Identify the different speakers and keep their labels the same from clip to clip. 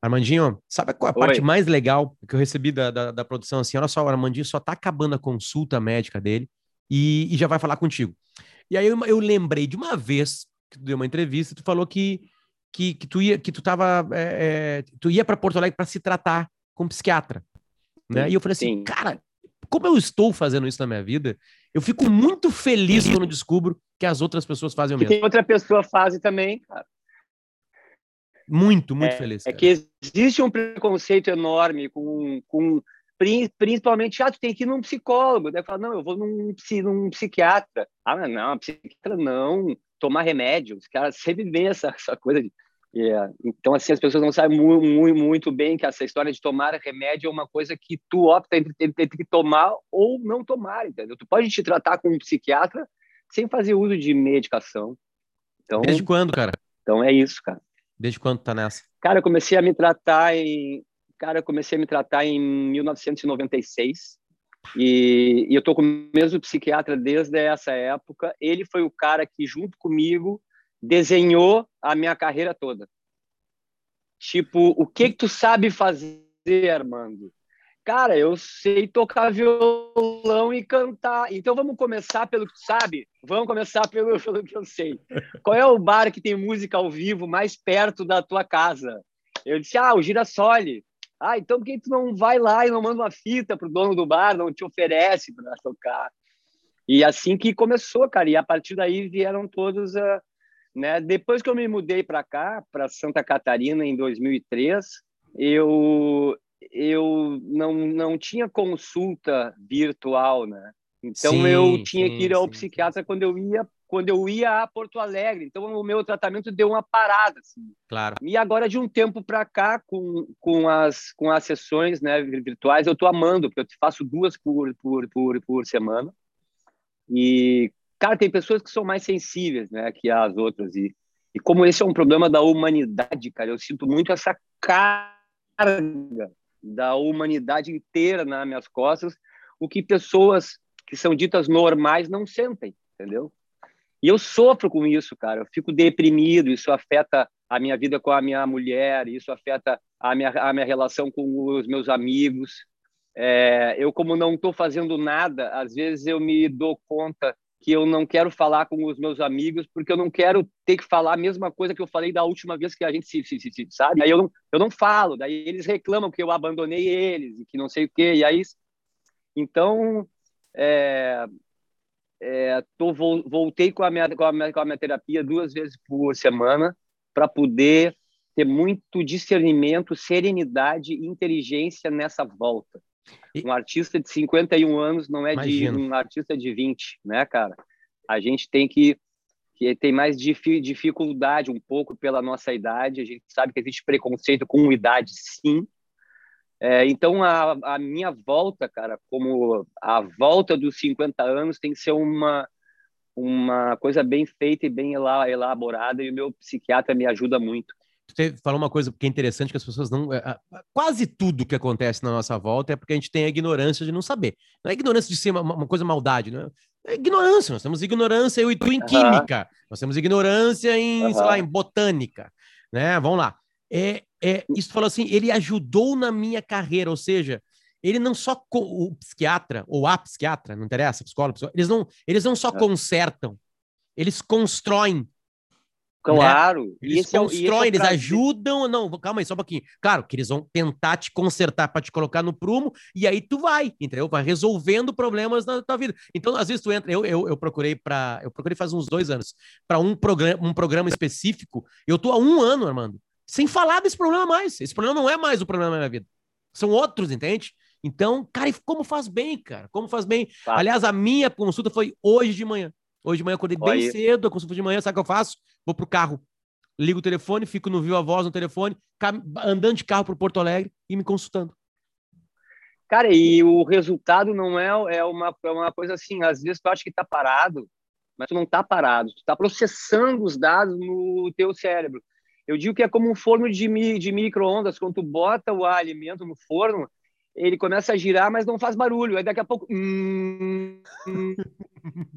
Speaker 1: Armandinho, sabe qual é a Oi. parte mais legal que eu recebi da, da, da, produção? Assim, olha só, o Armandinho só tá acabando a consulta médica dele e, e já vai falar contigo. E aí eu, eu, lembrei de uma vez que tu deu uma entrevista, tu falou que, que, que tu ia, que tu tava, é, é, tu ia para Porto Alegre para se tratar com um psiquiatra, né? Sim, e eu falei assim, sim. cara, como eu estou fazendo isso na minha vida, eu fico muito feliz quando descubro que as outras pessoas fazem o mesmo.
Speaker 2: Que outra pessoa faz também, cara.
Speaker 1: Muito, muito
Speaker 2: é,
Speaker 1: feliz.
Speaker 2: Cara. É que existe um preconceito enorme com, com principalmente, ah, tu tem que ir num psicólogo. Daí fala, não, eu vou num, num psiquiatra. Ah, não, psiquiatra não, tomar remédio. Os caras sempre vê essa, essa coisa de. Yeah. Então, assim, as pessoas não sabem muito, muito, muito, bem que essa história de tomar remédio é uma coisa que tu opta entre, entre, entre tomar ou não tomar, entendeu? Tu pode te tratar com um psiquiatra sem fazer uso de medicação. Então,
Speaker 1: Desde quando, cara?
Speaker 2: Então é isso, cara.
Speaker 1: Desde quando tá nessa?
Speaker 2: Cara, eu comecei a me tratar em. Cara, eu comecei a me tratar em 1996. E, e eu tô com o mesmo psiquiatra desde essa época. Ele foi o cara que, junto comigo, desenhou a minha carreira toda. Tipo, o que que tu sabe fazer, Armando? Cara, eu sei tocar violão e cantar. Então vamos começar pelo que sabe? Vamos começar pelo, pelo que eu sei. Qual é o bar que tem música ao vivo mais perto da tua casa? Eu disse, ah, o Girassole. Ah, então por que tu não vai lá e não manda uma fita pro dono do bar, não te oferece para tocar? E assim que começou, cara. E a partir daí vieram todos, né? Depois que eu me mudei para cá, para Santa Catarina em 2003, eu eu não, não tinha consulta virtual, né? Então sim, eu tinha sim, que ir ao sim, psiquiatra quando eu ia quando eu ia a Porto Alegre. Então o meu tratamento deu uma parada, assim.
Speaker 1: Claro.
Speaker 2: E agora de um tempo para cá com, com as com as sessões, né, virtuais, eu tô amando, porque eu faço duas por por por, por semana. E cara, tem pessoas que são mais sensíveis, né, que as outras e e como esse é um problema da humanidade, cara, eu sinto muito essa carga da humanidade inteira nas minhas costas, o que pessoas que são ditas normais não sentem, entendeu? E eu sofro com isso, cara. Eu fico deprimido, isso afeta a minha vida com a minha mulher, isso afeta a minha, a minha relação com os meus amigos. É, eu, como não estou fazendo nada, às vezes eu me dou conta que eu não quero falar com os meus amigos porque eu não quero ter que falar a mesma coisa que eu falei da última vez que a gente se, se, se, se sabe. Aí eu não, eu não falo, daí eles reclamam que eu abandonei eles que não sei o quê. E aí, então, é, é, tô, voltei com a, minha, com, a minha, com a minha terapia duas vezes por semana para poder ter muito discernimento, serenidade e inteligência nessa volta. E... Um artista de 51 anos não é de um artista de 20, né, cara? A gente tem que, que tem mais dificuldade um pouco pela nossa idade. A gente sabe que existe preconceito com idade, sim. É, então, a, a minha volta, cara, como a volta dos 50 anos tem que ser uma, uma coisa bem feita e bem elaborada, e o meu psiquiatra me ajuda muito
Speaker 1: você falou uma coisa que é interessante que as pessoas não. É, quase tudo que acontece na nossa volta é porque a gente tem a ignorância de não saber. Não é ignorância de ser uma, uma coisa maldade, não é? é? ignorância. Nós temos ignorância, eu e tu, em química. Nós temos ignorância em, uhum. sei lá, em botânica. Né? Vamos lá. É, é, isso falou assim, ele ajudou na minha carreira, ou seja, ele não só o psiquiatra ou a psiquiatra, não interessa, psicólogo, eles não, eles não só consertam, eles constroem
Speaker 2: Claro. Né?
Speaker 1: Eles é constroem, é, é eles ajudam. Não, calma aí, só um pouquinho. Claro que eles vão tentar te consertar para te colocar no prumo, e aí tu vai, entendeu? Vai resolvendo problemas na tua vida. Então, às vezes tu entra. Eu, eu, eu procurei para. Eu procurei faz uns dois anos para um programa, um programa específico. Eu tô há um ano, Armando, sem falar desse problema mais. Esse problema não é mais o problema da minha vida. São outros, entende? Então, cara, como faz bem, cara? Como faz bem. Tá. Aliás, a minha consulta foi hoje de manhã. Hoje de manhã eu acordei bem aí. cedo, a consulta de manhã, sabe o que eu faço? Vou pro carro, ligo o telefone, fico no Viva Voz no telefone, andando de carro pro Porto Alegre e me consultando.
Speaker 2: Cara, e o resultado não é, é, uma, é uma coisa assim, às vezes tu acha que tá parado, mas tu não tá parado, tu tá processando os dados no teu cérebro. Eu digo que é como um forno de, de micro-ondas, quando tu bota o alimento no forno, ele começa a girar, mas não faz barulho. Aí daqui a pouco, hum, hum,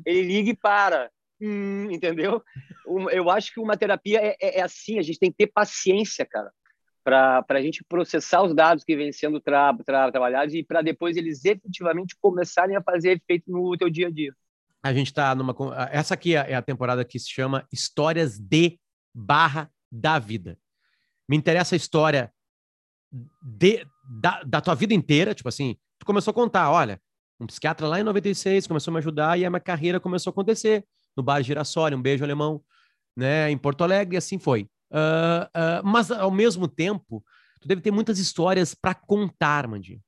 Speaker 2: ele liga e para. Hum, entendeu? Eu acho que uma terapia é, é, é, assim, a gente tem que ter paciência, cara. para a gente processar os dados que vêm sendo tra tra trabalhados e para depois eles efetivamente começarem a fazer efeito no teu dia a dia.
Speaker 1: A gente está numa. Essa aqui é, é a temporada que se chama Histórias de barra da vida. Me interessa a história de, da, da tua vida inteira, tipo assim, tu começou a contar, olha, um psiquiatra lá em 96 começou a me ajudar e a minha carreira começou a acontecer no bar Girassoli, um beijo alemão, né, em Porto Alegre, e assim foi. Uh, uh, mas, ao mesmo tempo, tu deve ter muitas histórias para contar, Mandinho.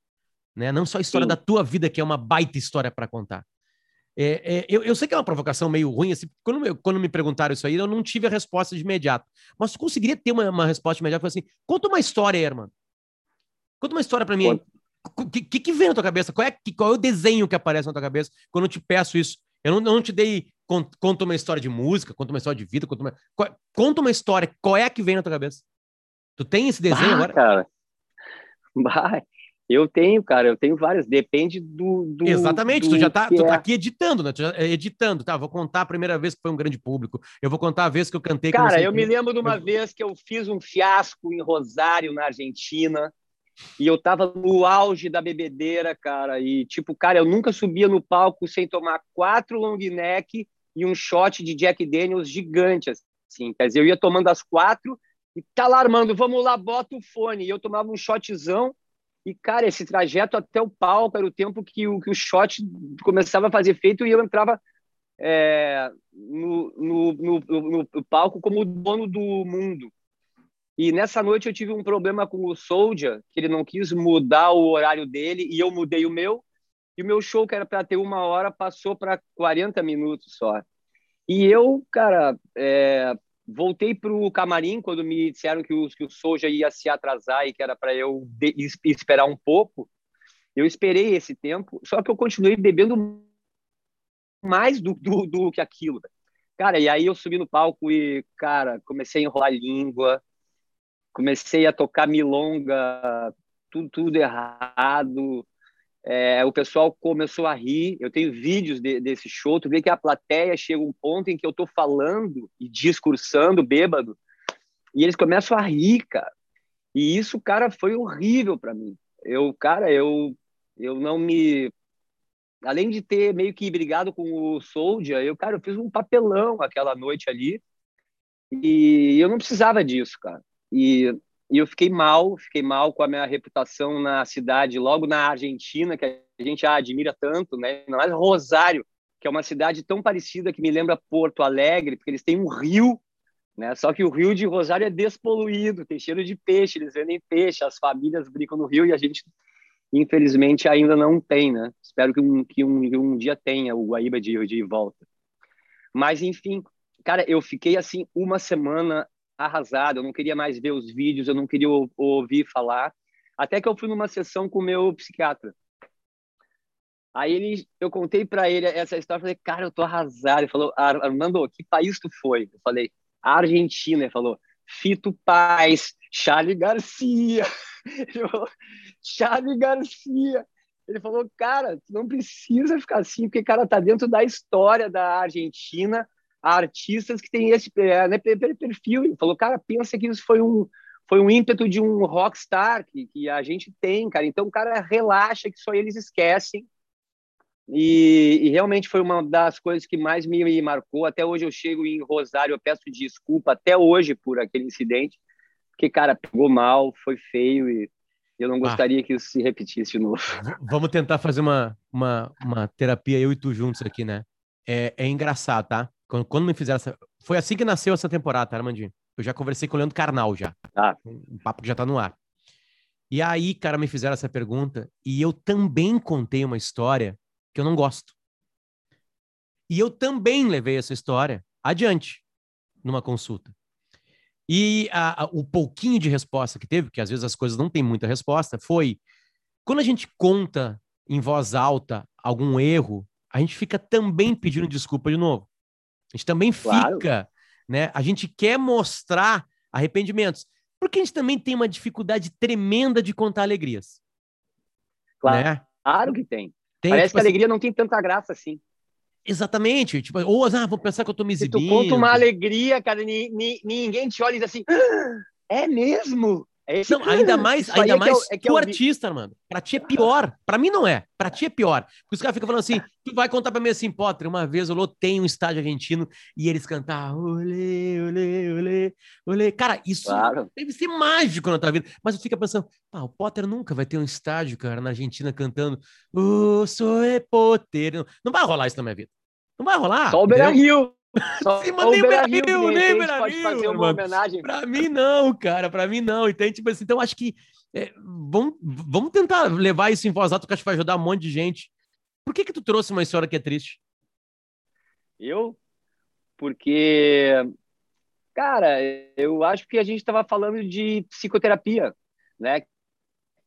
Speaker 1: Né? Não só a história Sim. da tua vida, que é uma baita história para contar. É, é, eu, eu, sei que é uma provocação meio ruim, assim, quando, quando, me perguntaram isso aí, eu não tive a resposta de imediato. Mas tu conseguiria ter uma, uma resposta imediata? Assim, conta uma história irmão. Conta uma história para mim. O que, que, que, vem na tua cabeça? Qual é, qual é o desenho que aparece na tua cabeça quando eu te peço isso? Eu não, eu não te dei. Conta uma história de música, conta uma história de vida, conta uma, conta uma história. Qual é que vem na tua cabeça? Tu tem esse desenho bah, agora?
Speaker 2: Cara. Bah, eu tenho, cara, eu tenho várias. Depende do. do
Speaker 1: Exatamente, do tu já tá, tu tá é. tá aqui editando, né? Tu já, é, editando, tá? Vou contar a primeira vez que foi um grande público. Eu vou contar a vez que eu cantei.
Speaker 2: Cara, eu me lembro de uma vez que eu fiz um fiasco em Rosário, na Argentina. E eu tava no auge da bebedeira, cara. E, tipo, cara, eu nunca subia no palco sem tomar quatro long neck e um shot de Jack Daniels gigante, assim. Quer dizer, eu ia tomando as quatro e tá lá, Armando, vamos lá, bota o fone. E eu tomava um shotzão. E, cara, esse trajeto até o palco era o tempo que o, que o shot começava a fazer efeito e eu entrava é, no, no, no, no palco como dono do mundo. E nessa noite eu tive um problema com o Soldier, que ele não quis mudar o horário dele e eu mudei o meu. E o meu show, que era para ter uma hora, passou para 40 minutos só. E eu, cara, é, voltei para o camarim quando me disseram que o, que o Soldier ia se atrasar e que era para eu de, esperar um pouco. Eu esperei esse tempo, só que eu continuei bebendo mais do, do, do que aquilo. Cara, e aí eu subi no palco e, cara, comecei a enrolar língua, comecei a tocar milonga, tudo, tudo errado. É, o pessoal começou a rir. Eu tenho vídeos de, desse show. Tu vê que a plateia chega um ponto em que eu estou falando e discursando, bêbado, e eles começam a rir, cara. E isso, cara, foi horrível para mim. Eu, cara, eu, eu não me. Além de ter meio que brigado com o Soldier, eu, cara, eu fiz um papelão aquela noite ali. E eu não precisava disso, cara. E, e eu fiquei mal, fiquei mal com a minha reputação na cidade, logo na Argentina, que a gente admira tanto, né? Ainda mais Rosário, que é uma cidade tão parecida que me lembra Porto Alegre, porque eles têm um rio, né? Só que o rio de Rosário é despoluído, tem cheiro de peixe, eles vendem peixe, as famílias brincam no rio e a gente, infelizmente, ainda não tem, né? Espero que um, que um, um dia tenha o Guaíba de, de volta. Mas, enfim, cara, eu fiquei assim uma semana arrasado, eu não queria mais ver os vídeos, eu não queria ouvir falar. Até que eu fui numa sessão com o meu psiquiatra. Aí ele, eu contei para ele essa história, falei, cara, eu tô arrasado. Ele falou, Armando, que país tu foi? Eu falei, Argentina. Ele falou, Fito Paz, Charlie Garcia. Ele falou, Charlie Garcia. Ele falou, cara, tu não precisa ficar assim, porque, cara, tá dentro da história da Argentina artistas que têm esse é, né, perfil. Ele falou, cara, pensa que isso foi um, foi um ímpeto de um rockstar que, que a gente tem, cara. Então, o cara relaxa que só eles esquecem. E, e, realmente foi uma das coisas que mais me, me, marcou. Até hoje eu chego em Rosário, eu peço desculpa até hoje por aquele incidente, porque, cara, pegou mal, foi feio e eu não ah. gostaria ah. que isso se repetisse de novo.
Speaker 1: Vamos tentar fazer uma, uma, uma terapia, eu e tu juntos aqui, né? É, é engraçado, tá? Quando, quando me fizeram essa. Foi assim que nasceu essa temporada, tá, Armandinho? Eu já conversei com o Leandro Carnal já. Ah. Um papo que já tá no ar. E aí, cara, me fizeram essa pergunta e eu também contei uma história que eu não gosto. E eu também levei essa história adiante numa consulta. E a, a, o pouquinho de resposta que teve, porque às vezes as coisas não têm muita resposta, foi quando a gente conta em voz alta algum erro, a gente fica também pedindo desculpa de novo. A gente também claro. fica, né? A gente quer mostrar arrependimentos, porque a gente também tem uma dificuldade tremenda de contar alegrias.
Speaker 2: Claro, né? claro que tem. tem Parece tipo, que a assim alegria não tem tanta graça assim.
Speaker 1: Exatamente. Tipo, ou ah, vou pensar que eu tô me exibindo.
Speaker 2: Se tu conta uma alegria, cara, ninguém te olha e diz assim, ah, é mesmo?
Speaker 3: É.
Speaker 1: Não, ainda mais, ainda mais é que é o, é tu artista, mano. Pra ti é pior. Pra mim não é. Pra ti é pior. Porque os caras ficam falando assim, tu vai contar pra mim assim, Potter, uma vez eu lotei um estádio argentino e eles cantavam olê, olê, olê, olê. Cara, isso claro. deve ser mágico na tua vida. Mas eu fico pensando, o Potter nunca vai ter um estádio, cara, na Argentina cantando oh, sou Potter. Não, não vai rolar isso na minha vida. Não vai rolar.
Speaker 3: Só o Beira-Rio.
Speaker 1: Só Sim, mas nem Beira Rio, nem fazer uma homenagem. Pra mim, não, cara, pra mim não. Então, tipo assim, então acho que é, vamos, vamos tentar levar isso em voz alta, que acho que vai ajudar um monte de gente. Por que que tu trouxe uma história que é triste?
Speaker 3: Eu? Porque, cara, eu acho que a gente estava falando de psicoterapia, né?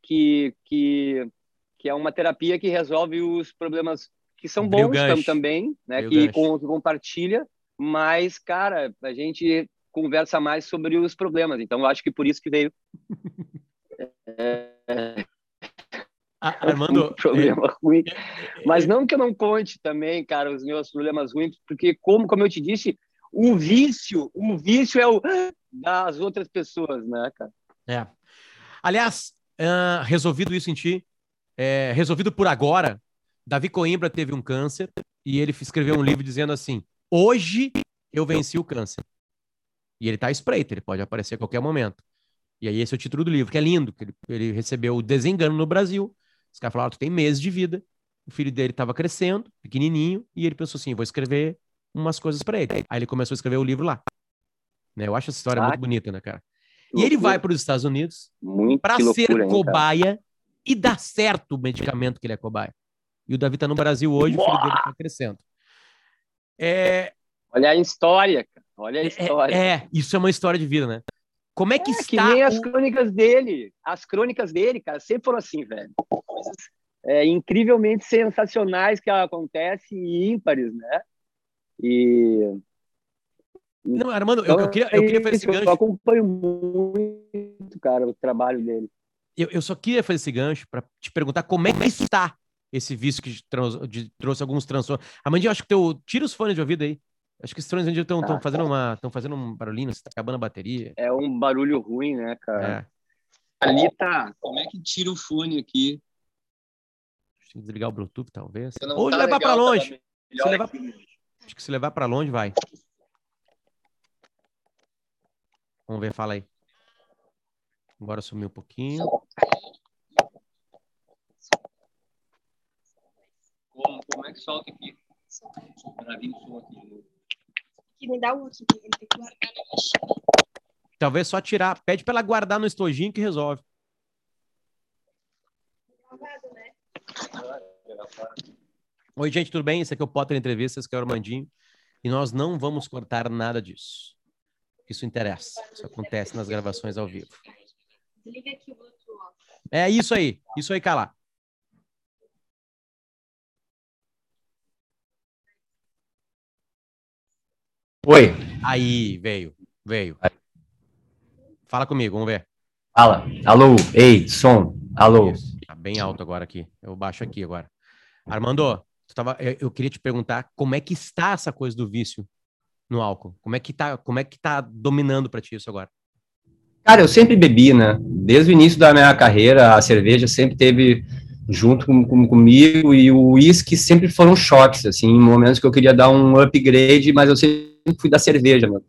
Speaker 3: Que, que, que é uma terapia que resolve os problemas que são bons também, né? que, com, que compartilha, mas, cara, a gente conversa mais sobre os problemas. Então, eu acho que por isso que veio.
Speaker 1: é... Armando,
Speaker 3: um problema é... ruim. Mas não que eu não conte também, cara, os meus problemas ruins, porque como, como eu te disse, o vício, o vício é o das outras pessoas, né, cara?
Speaker 1: É. Aliás, uh, resolvido isso em ti, é, resolvido por agora, Davi Coimbra teve um câncer e ele escreveu um livro dizendo assim: Hoje eu venci o câncer. E ele tá espreito, ele pode aparecer a qualquer momento. E aí esse é o título do livro, que é lindo, que ele, ele recebeu o desengano no Brasil. Os caras falaram, tu tem meses de vida. O filho dele estava crescendo, pequenininho, e ele pensou assim, vou escrever umas coisas para ele. Aí ele começou a escrever o livro lá. Né? Eu acho essa história ah, muito bonita, né, cara? E ele vai para os Estados Unidos para ser hein, cobaia e dar certo o medicamento que ele é cobaia. E o Davi tá no Brasil hoje, Boa! o filho dele tá crescendo.
Speaker 3: É... Olha a história, cara. Olha a é, história.
Speaker 1: É, é, isso é uma história de vida, né? Como é que é, está...
Speaker 3: Que nem as crônicas dele. As crônicas dele, cara, sempre foram assim, velho. Coisas é, incrivelmente sensacionais que acontecem e ímpares, né? E...
Speaker 1: Não, Armando, eu, eu, queria, eu queria fazer esse gancho. Eu
Speaker 3: acompanho muito, cara, o trabalho dele.
Speaker 1: Eu, eu só queria fazer esse gancho para te perguntar como é que está esse vício que trans, de, trouxe alguns transtornos. Amandinha, acho que teu. Tira os fones de ouvido aí. Acho que esses fones estão ah, fazendo uma. estão fazendo um barulhinho, está acabando a bateria.
Speaker 3: É um barulho ruim, né, cara? É. Ali tá. Como é que tira o fone aqui?
Speaker 1: Deixa eu desligar o Bluetooth, talvez. Ou tá levar para longe. Se levar... Acho que se levar para longe, vai. Vamos ver, fala aí. Agora sumiu um pouquinho.
Speaker 3: Como, como é que solta aqui? Para vir o som aqui de novo.
Speaker 4: Que me dá o outro, ele tem que guardar na mochila.
Speaker 1: Talvez só tirar. Pede para ela guardar no estojinho que resolve. Gravado, né? Oi, gente, tudo bem? Esse aqui é o Potter Entrevistas, que é o Armandinho. E nós não vamos cortar nada disso. Isso interessa. Isso acontece nas gravações ao vivo. Desliga aqui o Bluetooth. É isso aí. Isso aí, Cala.
Speaker 2: Oi.
Speaker 1: Aí, veio, veio. Fala comigo, vamos ver.
Speaker 2: Fala. Alô, ei, som. Alô. Isso.
Speaker 1: Tá bem alto agora aqui. Eu baixo aqui agora. Armando, tava, eu queria te perguntar como é que está essa coisa do vício no álcool? Como é que tá, como é que tá dominando para ti isso agora?
Speaker 2: Cara, eu sempre bebi, né? Desde o início da minha carreira, a cerveja sempre teve junto com, com, comigo e o uísque sempre foram choques, assim, em momentos que eu queria dar um upgrade, mas eu sempre fui da cerveja, mano.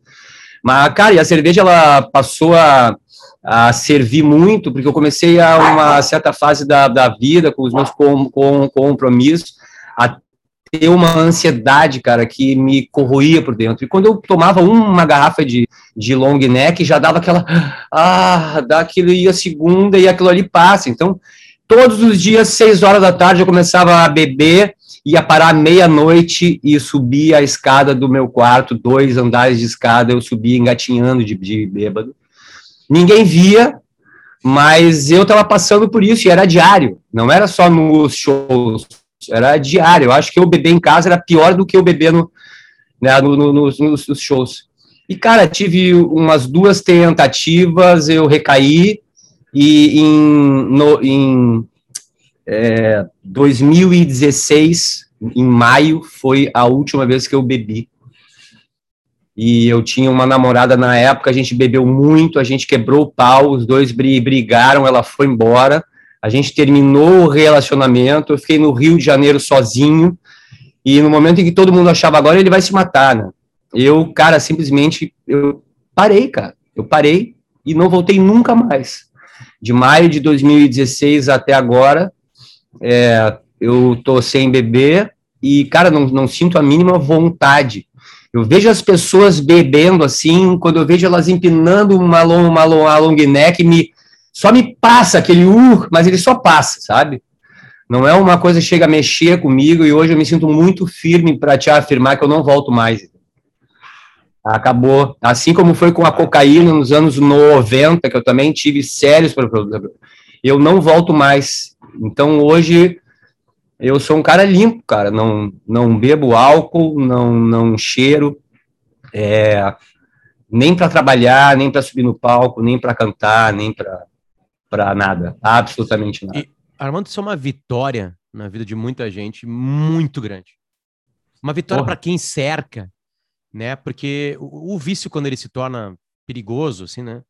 Speaker 2: Mas, cara, e a cerveja, ela passou a, a servir muito, porque eu comecei a uma certa fase da, da vida, com os meus com, com, compromissos, a ter uma ansiedade, cara, que me corroía por dentro. E quando eu tomava uma garrafa de, de long neck, já dava aquela, ah, dá aquilo ia segunda e aquilo ali passa. Então, todos os dias, seis horas da tarde, eu começava a beber, ia parar meia-noite e subia a escada do meu quarto, dois andares de escada, eu subia engatinhando de, de bêbado. Ninguém via, mas eu estava passando por isso e era diário, não era só nos shows, era diário. Eu acho que eu beber em casa era pior do que eu beber no, né, no, no, nos, nos shows. E, cara, tive umas duas tentativas, eu recaí, e em, no, em é, 2016, em maio, foi a última vez que eu bebi. e eu tinha uma namorada na época, a gente bebeu muito, a gente quebrou o pau, os dois brigaram, ela foi embora, a gente terminou o relacionamento, eu fiquei no Rio de Janeiro sozinho, e no momento em que todo mundo achava agora ele vai se matar, né? Eu, cara, simplesmente eu parei, cara. Eu parei e não voltei nunca mais. De maio de 2016 até agora, é, eu tô sem beber e, cara, não, não sinto a mínima vontade. Eu vejo as pessoas bebendo assim, quando eu vejo elas empinando uma, long, uma, uma long neck, me, só me passa aquele uh, mas ele só passa, sabe? Não é uma coisa que chega a mexer comigo e hoje eu me sinto muito firme para te afirmar que eu não volto mais. Acabou. Assim como foi com a cocaína nos anos 90, que eu também tive sérios problemas. Eu não volto mais. Então hoje eu sou um cara limpo, cara. Não, não bebo álcool, não, não cheiro. É, nem para trabalhar, nem para subir no palco, nem para cantar, nem para nada. Absolutamente nada. E,
Speaker 1: Armando, isso é uma vitória na vida de muita gente muito grande. Uma vitória para quem cerca, né? Porque o, o, vício, quando ele se torna perigoso, assim, né?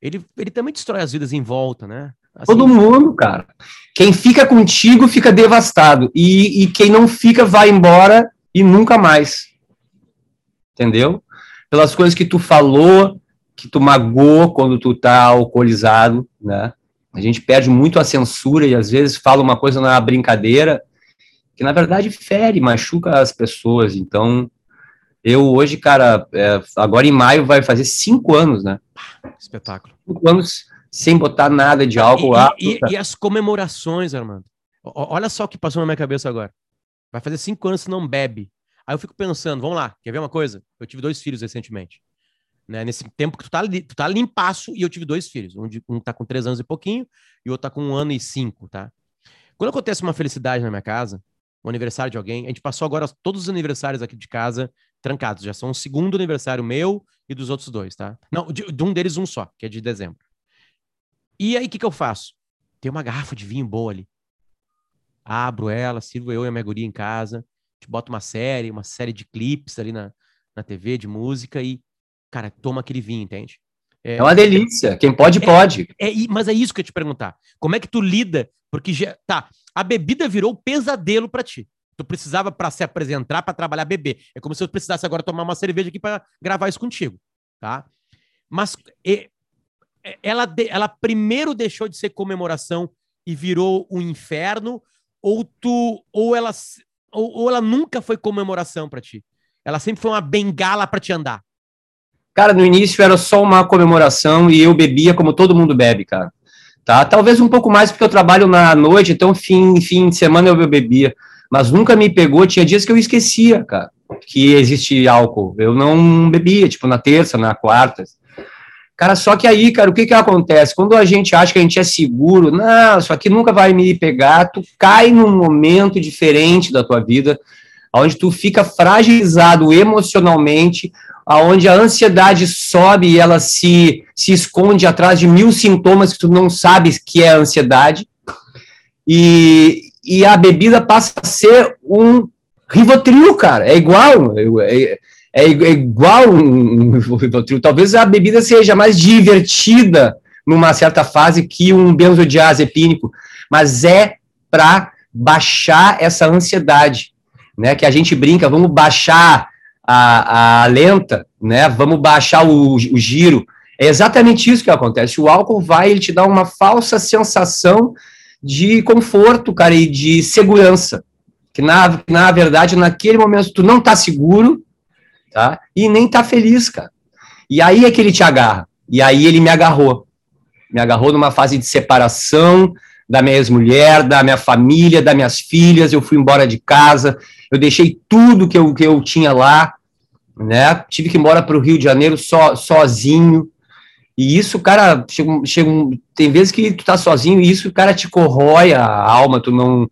Speaker 1: Ele, ele também destrói as vidas em volta, né?
Speaker 2: Assim, Todo mundo, cara. Quem fica contigo fica devastado. E, e quem não fica vai embora e nunca mais. Entendeu? Pelas coisas que tu falou, que tu magoou quando tu tá alcoolizado, né? A gente perde muito a censura e às vezes fala uma coisa na brincadeira que na verdade fere, machuca as pessoas. Então, eu hoje, cara, é, agora em maio vai fazer cinco anos, né?
Speaker 1: Espetáculo.
Speaker 2: Cinco anos sem botar nada de álcool.
Speaker 1: E, e, e, as comemorações, Armando. Olha só o que passou na minha cabeça agora. Vai fazer cinco anos que não bebe. Aí eu fico pensando, vamos lá, quer ver uma coisa? Eu tive dois filhos recentemente né? Nesse tempo que tu tá, tu tá limpaço e eu tive dois filhos. Um, de, um tá com três anos e pouquinho e o outro tá com um ano e cinco, tá? Quando acontece uma felicidade na minha casa, um aniversário de alguém, a gente passou agora todos os aniversários aqui de casa trancados. Já são o segundo aniversário meu e dos outros dois, tá? Não, de, de um deles um só, que é de dezembro. E aí, o que, que eu faço? Tem uma garrafa de vinho boa ali. Abro ela, sirvo eu e a minha guria em casa, te boto uma série, uma série de clipes ali na, na TV, de música, e cara, toma aquele vinho, entende?
Speaker 2: É, é uma delícia. Quem pode,
Speaker 1: é,
Speaker 2: pode.
Speaker 1: É, mas é isso que eu ia te perguntar. Como é que tu lida? Porque já, tá, a bebida virou pesadelo para ti. Tu precisava para se apresentar, para trabalhar, beber. É como se eu precisasse agora tomar uma cerveja aqui para gravar isso contigo, tá? Mas e, ela, ela primeiro deixou de ser comemoração e virou um inferno, ou tu, ou ela, ou, ou ela nunca foi comemoração para ti? Ela sempre foi uma bengala para te andar.
Speaker 2: Cara, no início era só uma comemoração e eu bebia como todo mundo bebe, cara. Tá? Talvez um pouco mais porque eu trabalho na noite, então fim, fim de semana eu bebia. Mas nunca me pegou, tinha dias que eu esquecia, cara, que existe álcool. Eu não bebia, tipo, na terça, na quarta. Cara, só que aí, cara, o que que acontece? Quando a gente acha que a gente é seguro, não, isso aqui nunca vai me pegar, tu cai num momento diferente da tua vida, onde tu fica fragilizado emocionalmente, aonde a ansiedade sobe e ela se, se esconde atrás de mil sintomas que tu não sabes que é ansiedade, e, e a bebida passa a ser um Rivotril, cara, é igual, é, é, é igual um, um talvez a bebida seja mais divertida numa certa fase que um benzodiazepínico, mas é para baixar essa ansiedade, né, que a gente brinca, vamos baixar a, a lenta, né? Vamos baixar o, o giro. É exatamente isso que acontece. O álcool vai, ele te dá uma falsa sensação de conforto, cara, e de segurança. Que na, na verdade, naquele momento, tu não tá seguro, tá? E nem tá feliz, cara. E aí é que ele te agarra. E aí ele me agarrou. Me agarrou numa fase de separação da minha ex-mulher, da minha família, das minhas filhas. Eu fui embora de casa. Eu deixei tudo que eu, que eu tinha lá né? Tive que ir embora para o Rio de Janeiro so, sozinho. E isso, cara, chega, chega tem vezes que tu tá sozinho e isso, cara, te corrói a alma, tu não,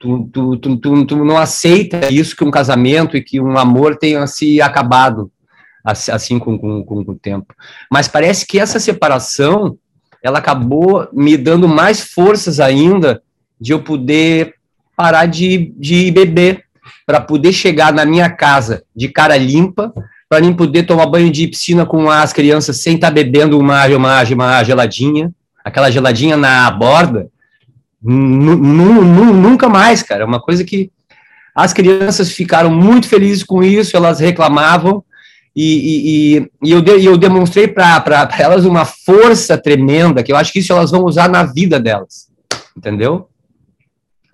Speaker 2: tu, tu, tu, tu, não aceita isso que um casamento e que um amor tenha se acabado assim com, com, com o tempo. Mas parece que essa separação, ela acabou me dando mais forças ainda de eu poder parar de, de beber, para poder chegar na minha casa de cara limpa, para mim poder tomar banho de piscina com as crianças sem estar tá bebendo uma, uma, uma geladinha, aquela geladinha na borda, nunca mais, cara. É uma coisa que as crianças ficaram muito felizes com isso, elas reclamavam, e, e, e eu, de, eu demonstrei para elas uma força tremenda, que eu acho que isso elas vão usar na vida delas, entendeu?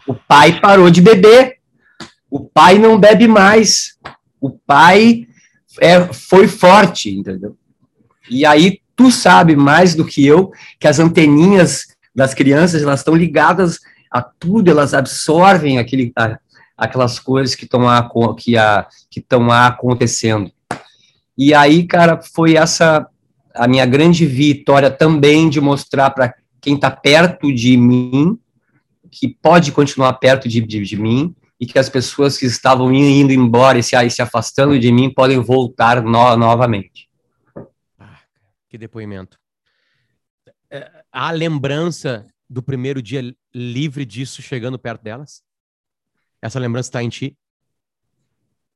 Speaker 2: O pai parou de beber, o pai não bebe mais, o pai é, foi forte, entendeu? E aí tu sabe mais do que eu que as anteninhas das crianças elas estão ligadas a tudo, elas absorvem aquele, a, aquelas coisas que estão que a, que acontecendo. E aí, cara, foi essa a minha grande vitória também de mostrar para quem está perto de mim que pode continuar perto de, de, de, mim e que as pessoas que estavam indo embora e se, se afastando de mim podem voltar no, novamente.
Speaker 1: Ah, que depoimento. Há lembrança do primeiro dia livre disso chegando perto delas? Essa lembrança está em ti?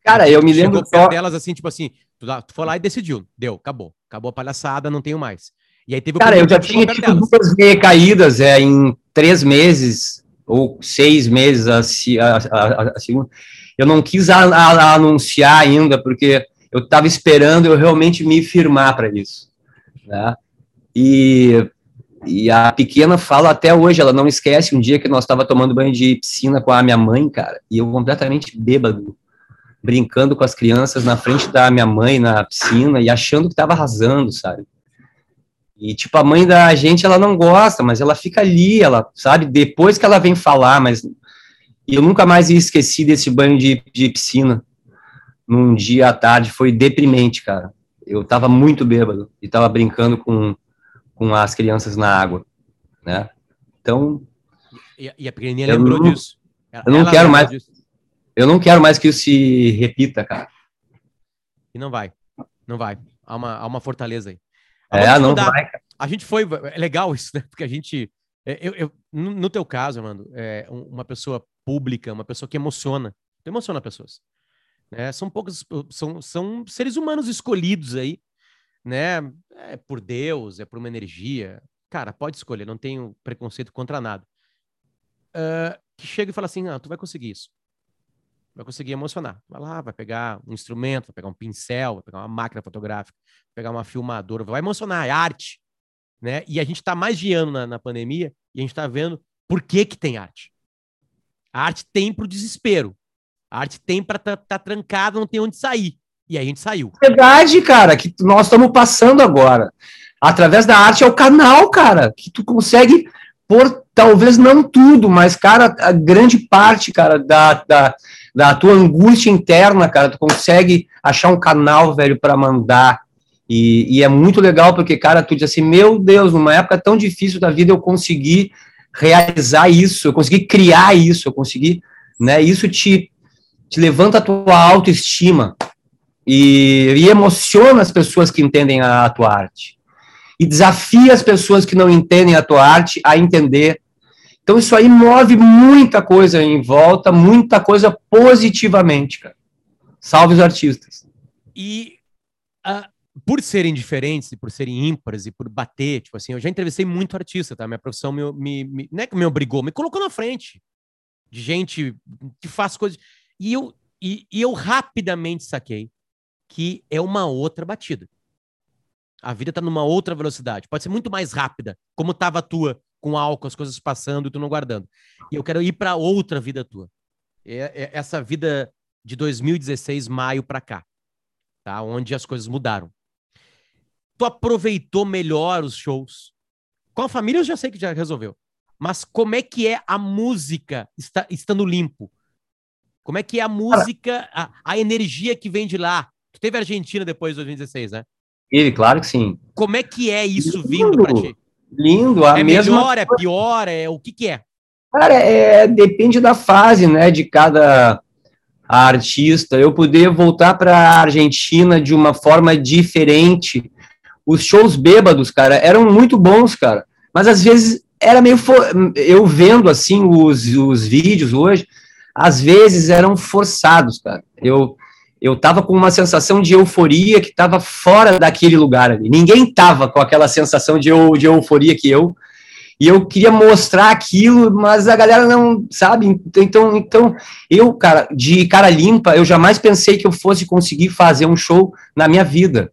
Speaker 2: Cara, eu me lembro
Speaker 1: Chegou perto delas assim, tipo assim, Tu, tu foi lá e decidiu. Deu, acabou. Acabou a palhaçada, não tenho mais. E aí teve
Speaker 2: Cara, eu já tinha tido duas recaídas é, em três meses, ou seis meses, a, a, a, a segunda. Eu não quis anunciar ainda, porque eu estava esperando eu realmente me firmar para isso. Né? E, e a pequena fala até hoje, ela não esquece um dia que nós estava tomando banho de piscina com a minha mãe, cara, e eu completamente bêbado brincando com as crianças na frente da minha mãe na piscina e achando que estava arrasando, sabe? E, tipo, a mãe da gente, ela não gosta, mas ela fica ali, ela, sabe? Depois que ela vem falar, mas. Eu nunca mais esqueci desse banho de, de piscina num dia à tarde, foi deprimente, cara. Eu tava muito bêbado e tava brincando com, com as crianças na água, né? Então.
Speaker 1: E, e a pequenininha lembrou
Speaker 2: não,
Speaker 1: disso.
Speaker 2: eu não quero mais. Disso. Eu não quero mais que isso se repita, cara.
Speaker 1: E não vai. Não vai. Há uma, há uma fortaleza aí.
Speaker 2: é, não vai. Cara.
Speaker 1: A gente foi. É legal isso, né? Porque a gente. É, eu, eu, no teu caso, Armando, é uma pessoa pública, uma pessoa que emociona. Tu emociona pessoas. Né? São poucos. São, são seres humanos escolhidos aí, né? É por Deus, é por uma energia. Cara, pode escolher, não tenho preconceito contra nada. Uh, que chega e fala assim: ah, tu vai conseguir isso vai conseguir emocionar. Vai lá, vai pegar um instrumento, vai pegar um pincel, vai pegar uma máquina fotográfica, vai pegar uma filmadora, vai emocionar, é arte. Né? E a gente está mais de ano na, na, pandemia e a gente está vendo por que, que tem arte. A arte tem para o desespero. A arte tem para estar tá, tá trancada, não tem onde sair. E aí a gente saiu.
Speaker 2: Verdade, cara, que nós estamos passando agora. Através da arte é o canal, cara, que tu consegue por talvez não tudo, mas, cara, a grande parte, cara, da, da, da tua angústia interna, cara, tu consegue achar um canal, velho, para mandar. E, e, é muito legal porque, cara, tu diz assim, meu Deus, numa época tão difícil da vida eu consegui realizar isso, eu consegui criar isso, eu consegui, né, isso te, te levanta a tua autoestima e, e emociona as pessoas que entendem a, a tua arte. E desafia as pessoas que não entendem a tua arte a entender então isso aí move muita coisa em volta, muita coisa positivamente, cara. Salve os artistas.
Speaker 1: E uh, por serem diferentes, e por serem ímpares, e por bater, tipo assim, eu já entrevistei muito artista, tá? Minha profissão me, me, me não é que me obrigou, me colocou na frente de gente que faz coisas. E eu, e, e eu rapidamente saquei que é uma outra batida. A vida tá numa outra velocidade. Pode ser muito mais rápida, como tava a tua com álcool, as coisas passando e tu não guardando. E eu quero ir para outra vida tua. É, é essa vida de 2016, maio para cá, tá? Onde as coisas mudaram. Tu aproveitou melhor os shows. Com a família eu já sei que já resolveu. Mas como é que é a música está, estando limpo? Como é que é a música, a, a energia que vem de lá? Tu teve Argentina depois de 2016, né?
Speaker 2: Ele, claro que sim.
Speaker 1: Como é que é isso vindo para ti?
Speaker 2: lindo. A
Speaker 1: é
Speaker 2: mesma
Speaker 1: melhor, é pior, é o que que é?
Speaker 2: Cara, é, depende da fase, né, de cada artista. Eu poder voltar para a Argentina de uma forma diferente. Os shows bêbados, cara, eram muito bons, cara. Mas às vezes era meio eu vendo assim os, os vídeos hoje, às vezes eram forçados, cara. Eu eu tava com uma sensação de euforia que tava fora daquele lugar ali. Ninguém tava com aquela sensação de, eu, de euforia que eu. E eu queria mostrar aquilo, mas a galera não sabe. Então, então eu, cara, de cara limpa, eu jamais pensei que eu fosse conseguir fazer um show na minha vida.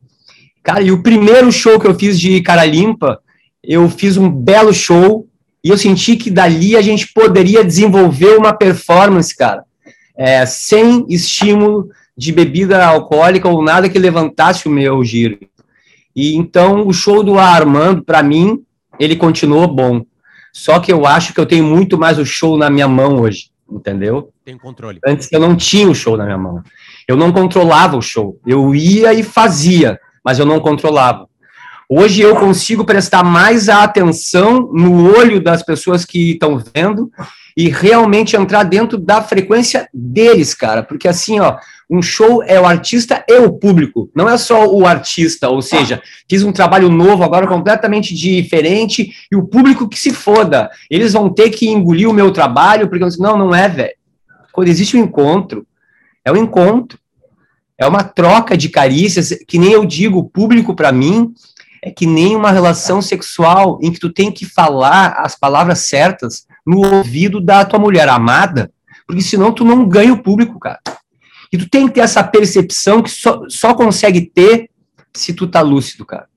Speaker 2: Cara, e o primeiro show que eu fiz de cara limpa, eu fiz um belo show e eu senti que dali a gente poderia desenvolver uma performance, cara, é, sem estímulo de bebida alcoólica ou nada que levantasse o meu giro. E então o show do Armando, para mim, ele continuou bom. Só que eu acho que eu tenho muito mais o show na minha mão hoje, entendeu?
Speaker 1: Tem controle.
Speaker 2: Antes eu não tinha o show na minha mão. Eu não controlava o show. Eu ia e fazia, mas eu não controlava. Hoje eu consigo prestar mais atenção no olho das pessoas que estão vendo e realmente entrar dentro da frequência deles, cara. Porque assim, ó, um show é o artista e o público, não é só o artista, ou seja, fiz um trabalho novo agora completamente diferente e o público que se foda. Eles vão ter que engolir o meu trabalho, porque não, não é, velho. Quando existe um encontro, é um encontro. É uma troca de carícias, que nem eu digo, o público para mim é que nem uma relação sexual em que tu tem que falar as palavras certas no ouvido da tua mulher amada, porque senão tu não ganha o público, cara. E tu tem que ter essa percepção que só, só consegue ter se tu tá lúcido, cara.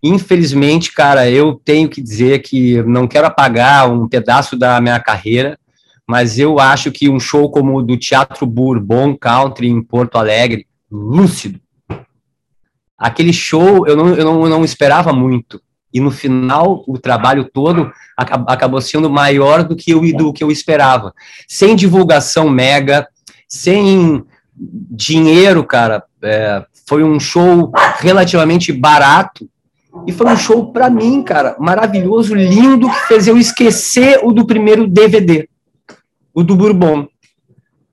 Speaker 2: Infelizmente, cara, eu tenho que dizer que não quero apagar um pedaço da minha carreira, mas eu acho que um show como o do Teatro Bourbon Country em Porto Alegre, lúcido, aquele show eu não, eu não, eu não esperava muito. E no final, o trabalho todo acabou sendo maior do que eu, do que eu esperava. Sem divulgação mega, sem dinheiro, cara. É, foi um show relativamente barato. E foi um show para mim, cara, maravilhoso, lindo, que fez eu esquecer o do primeiro DVD, o do Bourbon,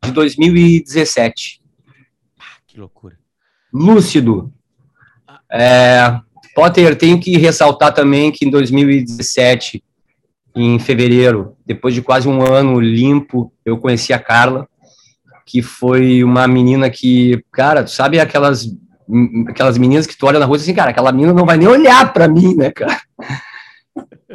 Speaker 2: de 2017.
Speaker 1: Que loucura.
Speaker 2: Lúcido, é, Potter, tenho que ressaltar também que em 2017, em fevereiro, depois de quase um ano limpo, eu conheci a Carla, que foi uma menina que, cara, tu sabe aquelas aquelas meninas que tu olha na rua e assim, cara, aquela menina não vai nem olhar para mim, né, cara?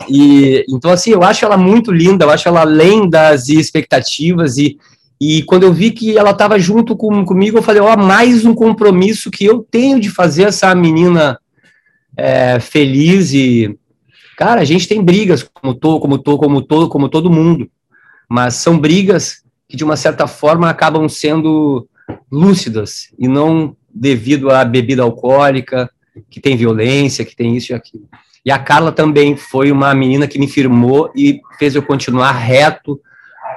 Speaker 2: E então assim, eu acho ela muito linda, eu acho ela além das expectativas e e quando eu vi que ela estava junto com, comigo, eu falei, ó, oh, mais um compromisso que eu tenho de fazer essa menina é, feliz e cara, a gente tem brigas como tô, como tô, como todo, como todo mundo, mas são brigas que de uma certa forma acabam sendo lúcidas e não devido à bebida alcoólica, que tem violência, que tem isso e aquilo. E a Carla também foi uma menina que me firmou e fez eu continuar reto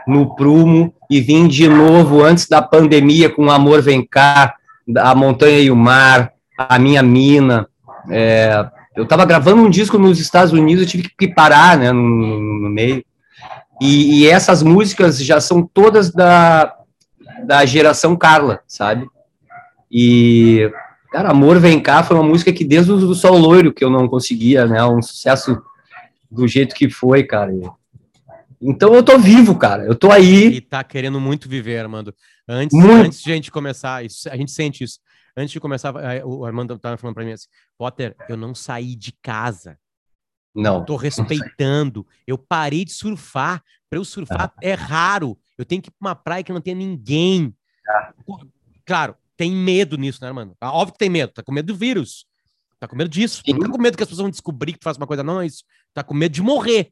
Speaker 2: no prumo e vim de novo antes da pandemia com Amor Vem Cá, A Montanha e o Mar, A Minha Mina. É, eu estava gravando um disco nos Estados Unidos, eu tive que parar né, no, no meio. E, e, essas músicas já são todas da, da geração Carla, sabe? E, cara, Amor Vem Cá foi uma música que desde o Sol Loiro que eu não conseguia, né? Um sucesso do jeito que foi, cara. Então eu tô vivo, cara. Eu tô aí.
Speaker 1: E tá querendo muito viver, Armando. Antes, muito. antes de a gente começar, isso, a gente sente isso. Antes de começar, o Armando tava falando para mim assim: Potter, eu não saí de casa.
Speaker 2: Não.
Speaker 1: Tô respeitando. Eu parei de surfar. Para eu surfar ah. é raro. Eu tenho que ir pra uma praia que não tem ninguém. Ah. Claro, tem medo nisso, né, Armando? Óbvio que tem medo. Tá com medo do vírus. Tá com medo disso. Sim. Tá com medo que as pessoas vão descobrir que tu faz uma coisa, não, é isso. Tá com medo de morrer.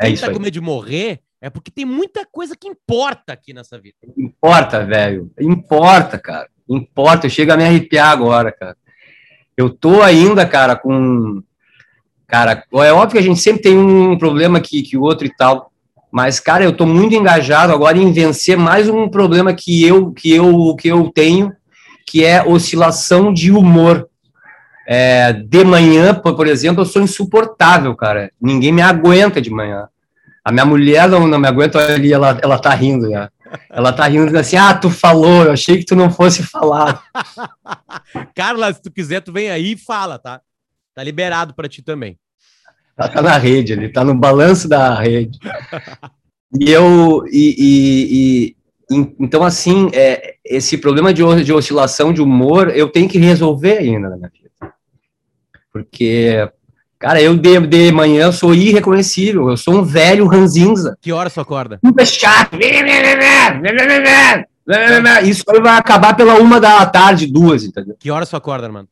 Speaker 1: É Quem tá com medo de morrer é porque tem muita coisa que importa aqui nessa vida.
Speaker 2: Importa, velho. Importa, cara. Importa. Eu chego a me arrepiar agora, cara. Eu tô ainda, cara, com. Cara, é óbvio que a gente sempre tem um problema que, que o outro e tal. Mas, cara, eu tô muito engajado agora em vencer mais um problema que eu, que eu, que eu tenho, que é oscilação de humor. É, de manhã, por exemplo, eu sou insuportável, cara. Ninguém me aguenta de manhã. A minha mulher não, não me aguenta ali, ela, ela tá rindo, né? Ela tá rindo assim, ah, tu falou, eu achei que tu não fosse falar.
Speaker 1: Carla, se tu quiser, tu vem aí e fala, tá? Tá liberado para ti também.
Speaker 2: Ela tá na rede, ele tá no balanço da rede. E eu, e, e, e então, assim, é, esse problema de, de oscilação de humor eu tenho que resolver ainda na minha vida. Porque, cara, eu de, de manhã sou irreconhecível, eu sou um velho ranzinza.
Speaker 1: Que hora você acorda?
Speaker 2: Super chato. Isso aí vai acabar pela uma da tarde, duas, entendeu?
Speaker 1: Que hora você acorda, Armando?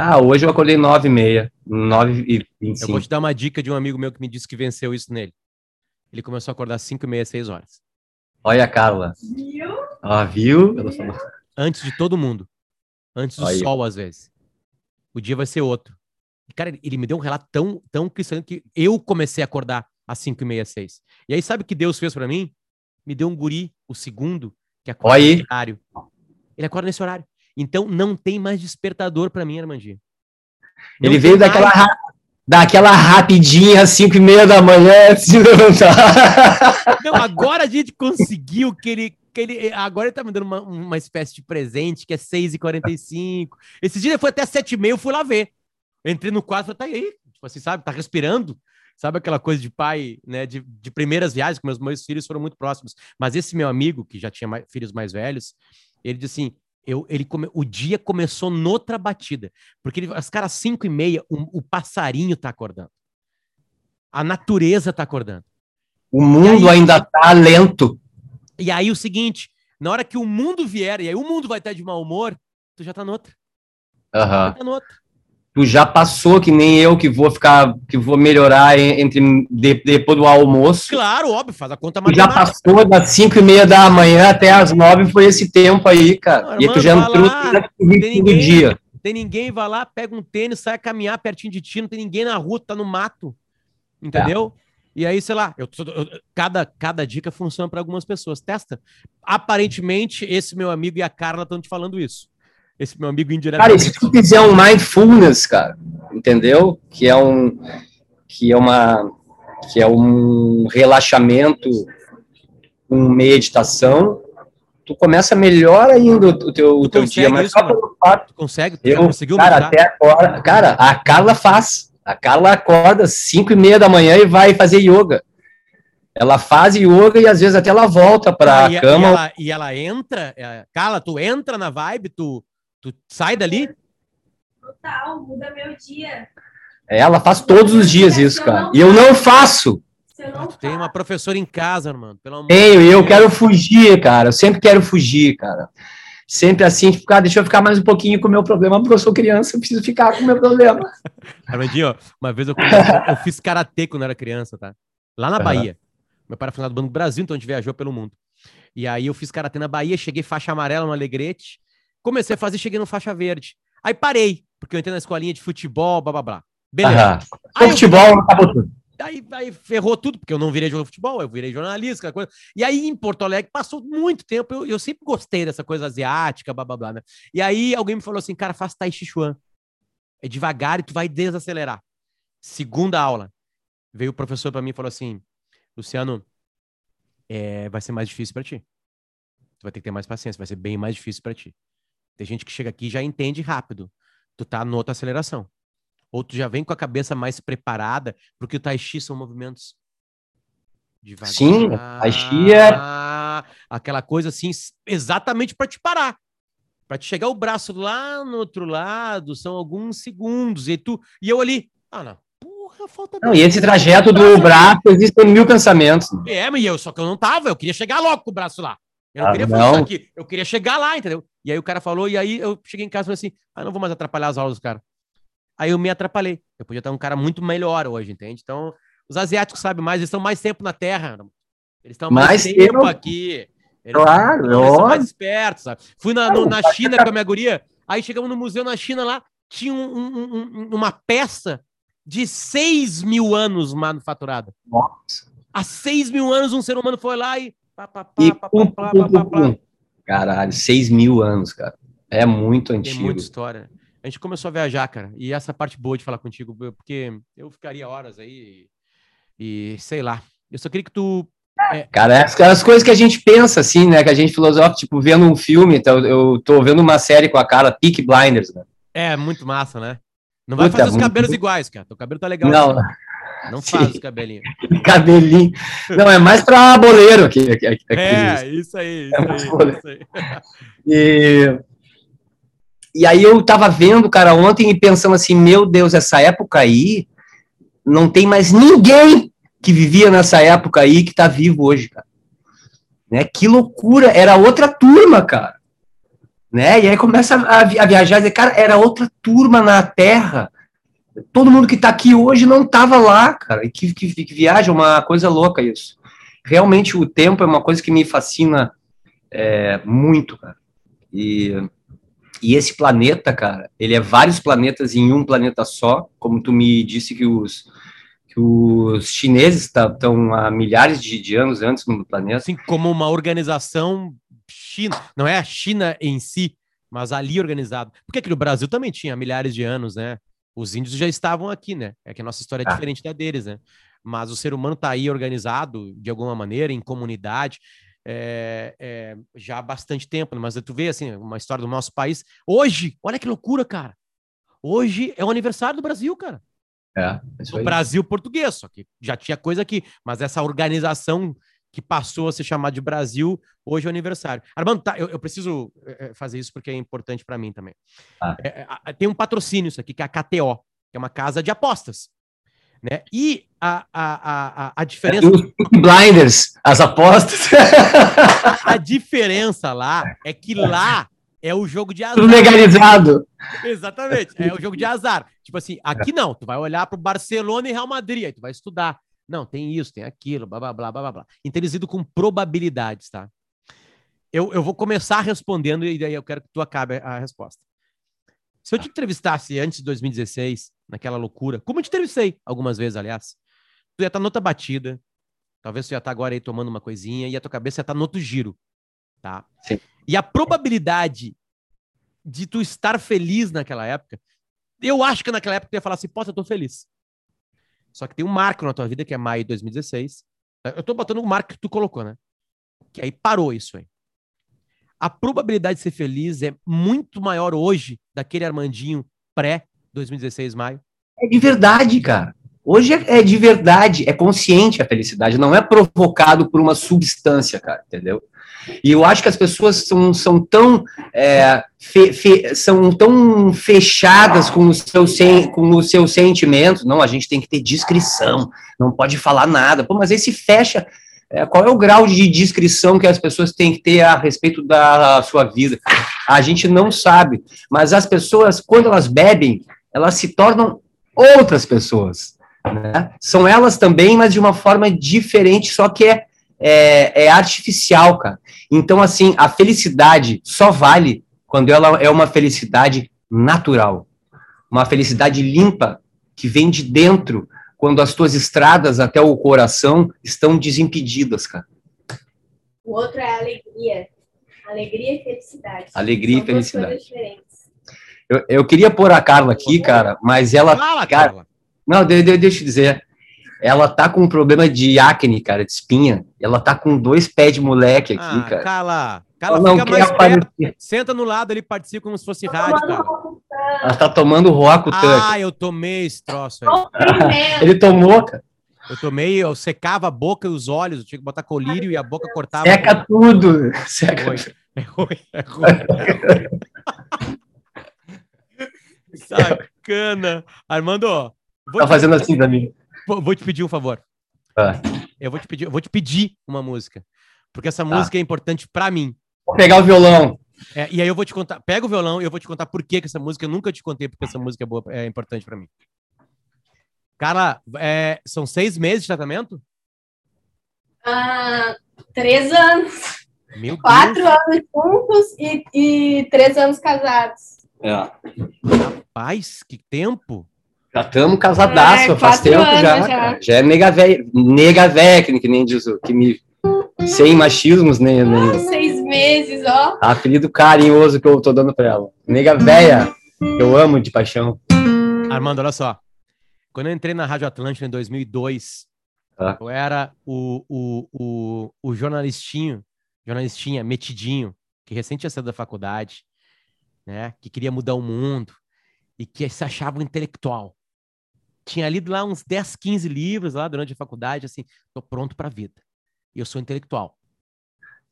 Speaker 2: Ah, hoje eu acordei nove e meia, nove e vinte e
Speaker 1: Eu vou te dar uma dica de um amigo meu que me disse que venceu isso nele. Ele começou a acordar às 5 e meia, 6 horas.
Speaker 2: Olha a Carla.
Speaker 4: Viu?
Speaker 2: Ah, viu? Falou.
Speaker 1: Antes de todo mundo. Antes do
Speaker 2: Aí.
Speaker 1: sol, às vezes. O dia vai ser outro. E, cara, ele- me deu um relato tão, tão cristão que eu comecei a acordar às 5 e meia, 6. E aí, sabe o que Deus fez pra mim? Me deu um guri, o segundo, que acorda
Speaker 2: Olha
Speaker 1: nesse horário. Ele acorda nesse horário. Então, não tem mais despertador pra mim, Armandinho. Não
Speaker 2: Ele veio
Speaker 1: mais.
Speaker 2: daquela, ra- daquela rapidinha, às cinco e meia da manhã, se levantar.
Speaker 1: Não, agora a gente conseguiu que ele. Que ele agora ele tá me dando uma, uma espécie de presente que é 6h45. Esse dia foi até 7h30, eu fui lá ver. Entrei no quarto e falei, tá aí. Tipo assim, sabe? Tá respirando. Sabe aquela coisa de pai, né? De, de primeiras viagens, que meus, meus filhos foram muito próximos. Mas esse meu amigo, que já tinha mais- filhos mais velhos, ele disse assim: eu, ele come- o dia começou noutra batida. Porque ele, as caras 5 e meia, o, o passarinho tá acordando. A natureza tá acordando.
Speaker 2: O mundo
Speaker 1: aí?
Speaker 2: ainda tá lento.
Speaker 1: E aí o seguinte, na hora que o mundo vier, e aí o mundo vai estar de mau humor, tu já tá noutra.
Speaker 2: Aham.
Speaker 1: Já tá noutra.
Speaker 2: Tu já passou que nem eu que vou ficar, que vou melhorar en- entre de- depois do almoço.
Speaker 1: Claro, óbvio, faz a conta
Speaker 2: Tu já passou das cinco e meia da manhã até as nove, foi esse tempo aí, cara.
Speaker 1: Não,
Speaker 2: e tu já entrou
Speaker 1: lá,
Speaker 2: ritmo do
Speaker 1: ninguém.
Speaker 2: dia.
Speaker 1: Tem ninguém, vai lá, pega um tênis, sai a caminhar pertinho de ti, não tem ninguém na rua, tá no mato. Entendeu? E aí, sei lá, eu, eu- cada, cada dica funciona para algumas pessoas. Testa. Aparentemente, esse meu amigo e a Carla estão te falando isso. Esse meu amigo
Speaker 2: Cara, e
Speaker 1: indiretamente.
Speaker 2: se tu fizer um mindfulness, cara, entendeu? Que é um que é uma que é um relaxamento com meditação, tu começa melhor ainda o teu, o teu dia, mas
Speaker 1: isso,
Speaker 2: só pelo fato
Speaker 1: Tu consegue? Tu
Speaker 2: eu,
Speaker 1: conseguiu
Speaker 2: cara, até agora, cara, a Carla faz. A Carla acorda às 5 e meia da manhã e vai fazer yoga. Ela faz yoga e às vezes até ela volta para a cama.
Speaker 1: E ela, e ela entra, é, Carla, tu entra na vibe, tu, tu sai dali?
Speaker 4: Total, muda meu dia.
Speaker 2: Ela faz todos os dias isso, cara. E eu não faço.
Speaker 4: Eu não
Speaker 1: Tu tem uma professora em casa, mano. Pelo amor
Speaker 2: Tenho, e eu quero fugir, cara. Eu sempre quero fugir, cara. Sempre assim, tipo, cara, deixa eu ficar mais um pouquinho com o meu problema, porque eu sou criança, eu preciso ficar com o meu problema.
Speaker 1: Armandinho, ó, uma vez eu, eu fiz karatê quando era criança, tá? Lá na. Bahia. Meu pai era funcionário do Banco do Brasil, então a gente viajou pelo mundo. E aí eu fiz karatê na Bahia, cheguei faixa amarela no Alegrete, comecei a fazer, cheguei no faixa verde. Aí parei, porque eu entrei na escolinha de futebol, blá blá blá. Beleza. Aí
Speaker 2: futebol acabou tudo.
Speaker 1: Aí, aí ferrou tudo, porque eu não virei jogador de futebol, eu virei jornalista, aquela coisa. E aí em Porto Alegre passou muito tempo, eu, eu sempre gostei dessa coisa asiática, blá blá blá, né? E aí alguém me falou assim, cara, faz Tai Chi Chuan. É devagar e tu vai desacelerar. Segunda aula, veio o professor para mim e falou assim, Luciano, é, vai ser mais difícil para ti. Tu vai ter que ter mais paciência, vai ser bem mais difícil para ti. Tem gente que chega aqui e já entende rápido. Tu tá na outra aceleração. Ou tu já vem com a cabeça mais preparada, porque o Tai Chi são movimentos devagar.
Speaker 2: Sim, Tai Chi é-
Speaker 1: Aquela coisa assim, exatamente para te parar. Para te chegar o braço lá no outro lado, são alguns segundos. E tu e eu ali, ah, não. Porra, falta
Speaker 2: Não, e esse trajeto do
Speaker 1: braço
Speaker 2: braço, existem mil pensamentos.
Speaker 1: é, mas eu, só que eu não tava, eu queria chegar logo com o braço lá. Eu não
Speaker 2: Ah,
Speaker 1: queria
Speaker 2: não.
Speaker 1: fazer isso aqui, eu queria chegar lá, entendeu? E aí o cara falou, e aí eu cheguei em casa e falei assim: ah, não vou mais atrapalhar as aulas dos caras. Aí eu me atrapalhei. Eu podia estar um cara muito melhor hoje, entende? Então, os asiáticos sabem mais, eles estão mais tempo na Terra. Eles estão mais,
Speaker 2: Mais
Speaker 1: tempo,
Speaker 2: tempo.
Speaker 1: aqui. Eles,
Speaker 2: Claro,
Speaker 1: eles são mais espertos, sabe? Fui na, no- na China com a minha guria, aí chegamos no museu na China lá, tinha um- um- um- uma peça de 6 mil anos manufaturada.
Speaker 2: Nossa.
Speaker 1: Há 6 mil anos um ser humano foi lá e. Pá, pá, pá,
Speaker 2: E
Speaker 1: pá,
Speaker 2: pum,
Speaker 1: pá,
Speaker 2: pum,
Speaker 1: pá, pá,
Speaker 2: pum,
Speaker 1: pá.
Speaker 2: pum. Caralho, seis mil anos, cara. É muito
Speaker 1: Tem
Speaker 2: antigo.
Speaker 1: muita história. A gente começou a viajar, cara. E essa parte boa de falar contigo, porque eu ficaria horas aí e, e sei lá. Eu só queria que tu.
Speaker 2: Cara, é as, as coisas que a gente pensa, assim, né? Que a gente filosofa, tipo, vendo um filme, então, eu tô vendo uma série com a cara Peak Blinders, né?
Speaker 1: É muito massa, né? Não vai
Speaker 2: Puta,
Speaker 1: fazer os
Speaker 2: muito-
Speaker 1: cabelos iguais, cara. Teu cabelo tá legal.
Speaker 2: Não,
Speaker 1: assim. Não
Speaker 2: Sim.
Speaker 1: faz os cabelinhos.
Speaker 2: Cabelinho. Não, é mais pra boleiro aqui. aqui
Speaker 1: É, isso aí, isso aí, isso aí.
Speaker 2: E, e aí eu tava vendo, cara, ontem e pensando assim, meu Deus, essa época aí, não tem mais ninguém que vivia nessa época aí que tá vivo hoje, cara. Né? Que loucura, era outra turma, cara. Né? E aí começa a viajar e dizer, cara, era outra turma na Terra. Todo mundo que tá aqui hoje não tava lá, cara. E que, que, que viagem, uma coisa louca isso. Realmente o tempo é uma coisa que me fascina é, muito, cara. E, e esse planeta, cara, ele é vários planetas em um planeta só, como tu me disse que os, que os chineses estão há milhares de, de anos antes no planeta.
Speaker 1: Assim como uma organização China, não é a China em si, mas ali organizado. Porque aqui no Brasil também tinha milhares de anos, né? Os índios já estavam aqui, né? É que a nossa história é
Speaker 2: Ah.
Speaker 1: diferente da deles, né? Mas o ser humano tá aí organizado de alguma maneira, em comunidade, é, é, já há bastante tempo. né? Mas tu vê, assim, uma história do nosso país. Hoje, olha que loucura, cara. Hoje é o aniversário do Brasil, cara
Speaker 2: É, aí.
Speaker 1: Brasil português, só que já tinha coisa aqui, mas essa organização que passou a se chamar de Brasil, hoje é o aniversário. Armando, tá, eu, eu preciso eh, eh, fazer isso porque é importante para mim também.
Speaker 2: Ah.
Speaker 1: É, é, a- tem um patrocínio isso aqui, que é a KTO, que é uma casa de apostas. Né? E a, a, a, a- a diferença,
Speaker 2: os Blinders, as apostas,
Speaker 1: a diferença lá é que lá é o jogo de azar.
Speaker 2: tudo legalizado.
Speaker 1: Exatamente. É o jogo de azar. Tipo assim, aqui não, tu vai olhar pro Barcelona e Real Madrid, aí tu vai estudar. Não, tem isso, tem aquilo, blá, blá, blá, blá, blá. Então eles lidam com probabilidades, tá? Eu, eu vou começar respondendo e daí eu quero que tu acabe a resposta. Se eu te entrevistasse antes de 2016, naquela loucura, como eu te entrevistei algumas vezes, aliás, tu ia estar noutra batida, talvez tu ia estar agora aí tomando uma coisinha e a tua cabeça ia estar no outro giro, tá?
Speaker 2: Sim.
Speaker 1: E a probabilidade de tu estar feliz naquela época, eu acho que naquela época tu ia falar assim, poxa, eu tô feliz. Só que tem um marco na tua vida, que é maio de 2016. Eu tô botando o marco que tu colocou, né? Que aí parou isso aí. A probabilidade de ser feliz é muito maior hoje daquele Armandinho pré-2016 maio.
Speaker 2: É de verdade, cara. Hoje é, é de verdade, é consciente a felicidade, não é provocado por uma substância, cara, entendeu? E eu acho que as pessoas são, são tão é, fe- fe- são tão fechadas com seus sen- com os seus sentimentos. Não, a gente tem que ter discrição, não pode falar nada. Pô, mas aí se fecha. é, qual é o grau de discrição que as pessoas têm que ter a respeito da sua vida? A gente não sabe. Mas as pessoas, quando elas bebem, elas se tornam outras pessoas. né? São elas também, mas de uma forma diferente, só que é, é, é artificial, cara. Então, assim, a felicidade só vale quando ela é uma felicidade natural. Uma felicidade limpa, que vem de dentro, quando as tuas estradas até o coração estão desimpedidas, cara.
Speaker 4: O outro é alegria. Alegria e felicidade.
Speaker 2: Alegria e
Speaker 4: São duas
Speaker 2: felicidade.
Speaker 4: coisas diferentes.
Speaker 2: Eu, eu queria pôr a Carla aqui, cara, mas ela
Speaker 1: Fala,
Speaker 2: cara,
Speaker 1: Carla.
Speaker 2: Não, de, de- deixa eu dizer. Ela tá com um problema de acne, cara, de espinha. Ela tá com dois pés de moleque aqui,
Speaker 1: Ah,
Speaker 2: cara.
Speaker 1: Carla,
Speaker 2: Ela não
Speaker 1: fica
Speaker 2: quer
Speaker 1: mais perto.
Speaker 2: aparecer.
Speaker 1: Senta no lado ali, participa como se fosse rádio, Carla.
Speaker 2: Ela tá tomando Roacutan.
Speaker 1: Ah, eu tomei esse troço aí.
Speaker 2: Ele tomou, cara.
Speaker 1: Eu tomei, eu secava a boca e os olhos, eu tinha que botar colírio e a boca cortava.
Speaker 2: Seca tudo. Seca
Speaker 1: ruim. É ruim, é ruim. É ruim. Sacana. Armando, vou
Speaker 2: Tá
Speaker 1: te,
Speaker 2: fazendo assim pra mim.
Speaker 1: Vou- vou te pedir um favor.
Speaker 2: Tá.
Speaker 1: Eu vou te pedir, eu vou te pedir uma música. Porque essa
Speaker 2: Tá.
Speaker 1: música é importante pra mim.
Speaker 2: Vou pegar o violão.
Speaker 1: É, e aí eu vou te contar. Pega o violão e eu vou te contar por que, que essa música eu nunca te contei porque essa música é boa, é importante pra mim. Cara, é, são seis meses de tratamento?
Speaker 4: Ah, três anos.
Speaker 1: Meu
Speaker 4: Quatro
Speaker 1: Deus,
Speaker 4: anos juntos e, e três anos casados.
Speaker 2: É.
Speaker 1: rapaz, que tempo.
Speaker 2: Já estamos casadaço,
Speaker 4: É,
Speaker 2: faz tempo já.
Speaker 4: já.
Speaker 2: Já é nega véia, nega véia, que, nem diz o que me. Sem machismos, nem, nem
Speaker 4: Seis meses, ó.
Speaker 2: apelido carinhoso que eu tô dando pra ela. Nega véia, eu amo de paixão.
Speaker 1: Armando, olha só. Quando eu entrei na Rádio Atlântica em 2002,
Speaker 2: Tá.
Speaker 1: eu era o, o, o, o jornalistinho, jornalistinha, metidinho, que recém tinha saído da faculdade, né? Que queria mudar o mundo e que se achava um intelectual. Tinha lido lá uns 10, 15 livros lá durante a faculdade, assim, tô pronto pra vida. E eu sou intelectual.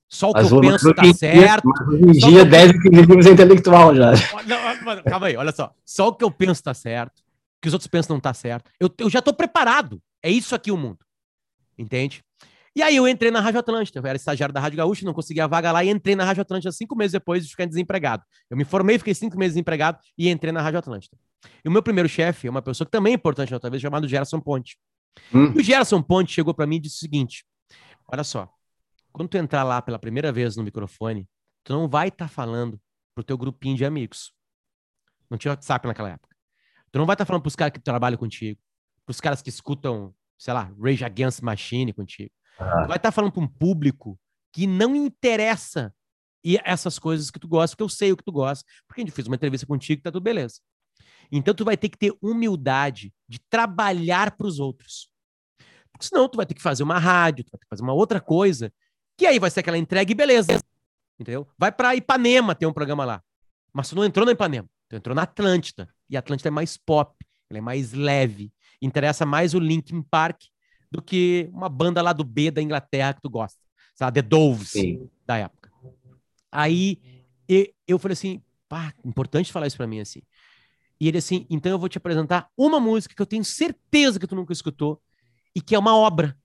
Speaker 1: Só o que
Speaker 2: Mas
Speaker 1: eu penso tá
Speaker 2: dia-
Speaker 1: certo.
Speaker 2: Hoje em dia,
Speaker 1: que-
Speaker 2: 10 e 15 livros é intelectual já.
Speaker 1: Não, calma aí, olha só. Só o que eu penso tá certo. O que os outros pensam não tá certo. Eu, eu já tô preparado. É isso aqui o mundo. Entende? E aí eu entrei na Rádio Atlântida. Eu era estagiário da Rádio Gaúcha, não conseguia a vaga lá e entrei na Rádio Atlântida cinco meses depois de ficar desempregado. Eu me formei, fiquei cinco meses desempregado e entrei na Rádio Atlântida. E o meu primeiro chefe é uma pessoa que também é importante na outra vez, chamado Gerson Ponte.
Speaker 2: Hum.
Speaker 1: E o Gerson Ponte chegou para mim e disse o seguinte: Olha só, quando tu entrar lá pela primeira vez no microfone, tu não vai estar falando pro teu grupinho de amigos. Não tinha WhatsApp naquela época. Tu não vai estar falando pros caras que trabalham contigo, pros caras que escutam, sei lá, Rage Against Machine contigo. Tu vai estar falando pra um público que não interessa e essas coisas que tu gosta, porque eu sei o que tu gosta, porque a gente fez uma entrevista contigo, tá tudo beleza. Então tu vai ter que ter humildade de trabalhar para os outros. Porque senão tu vai ter que fazer uma rádio, tu vai ter que fazer uma outra coisa, que aí vai ser aquela entrega e beleza. Entendeu? Vai para Ipanema ter um programa lá. Mas tu não entrou na Ipanema, tu entrou na Atlântida. E a Atlântida é mais pop, ela é mais leve. Interessa mais o Linkin Park do que uma banda lá do B da Inglaterra que tu gosta. Sabe? The Doves
Speaker 2: Sim.
Speaker 1: da época. Aí eu falei assim, pá, importante falar isso pra mim assim. E ele assim, então eu vou te apresentar uma música que eu tenho certeza que tu nunca escutou e que é uma obra.